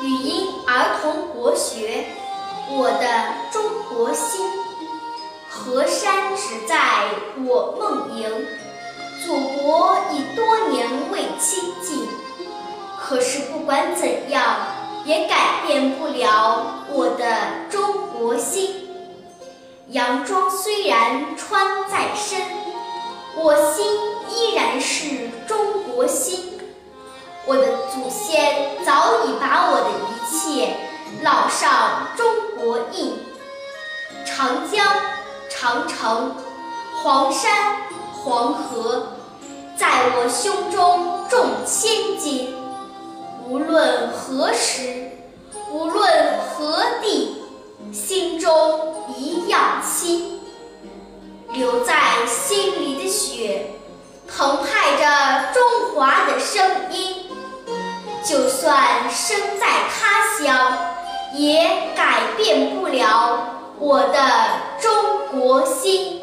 语音儿童国学，我的中国心。河山只在我梦萦，祖国已多年未亲近。可是不管怎样，也改变不了我的中国心。洋装虽然穿在身，我心依然是中国心。我的祖先已把我的一切烙上中国印，长江、长城、黄山、黄河，在我胸中重千斤。无论何时，无论何地，心中一样亲。留在心里的血，澎湃着中华的声。算身在他乡，也改变不了我的中国心。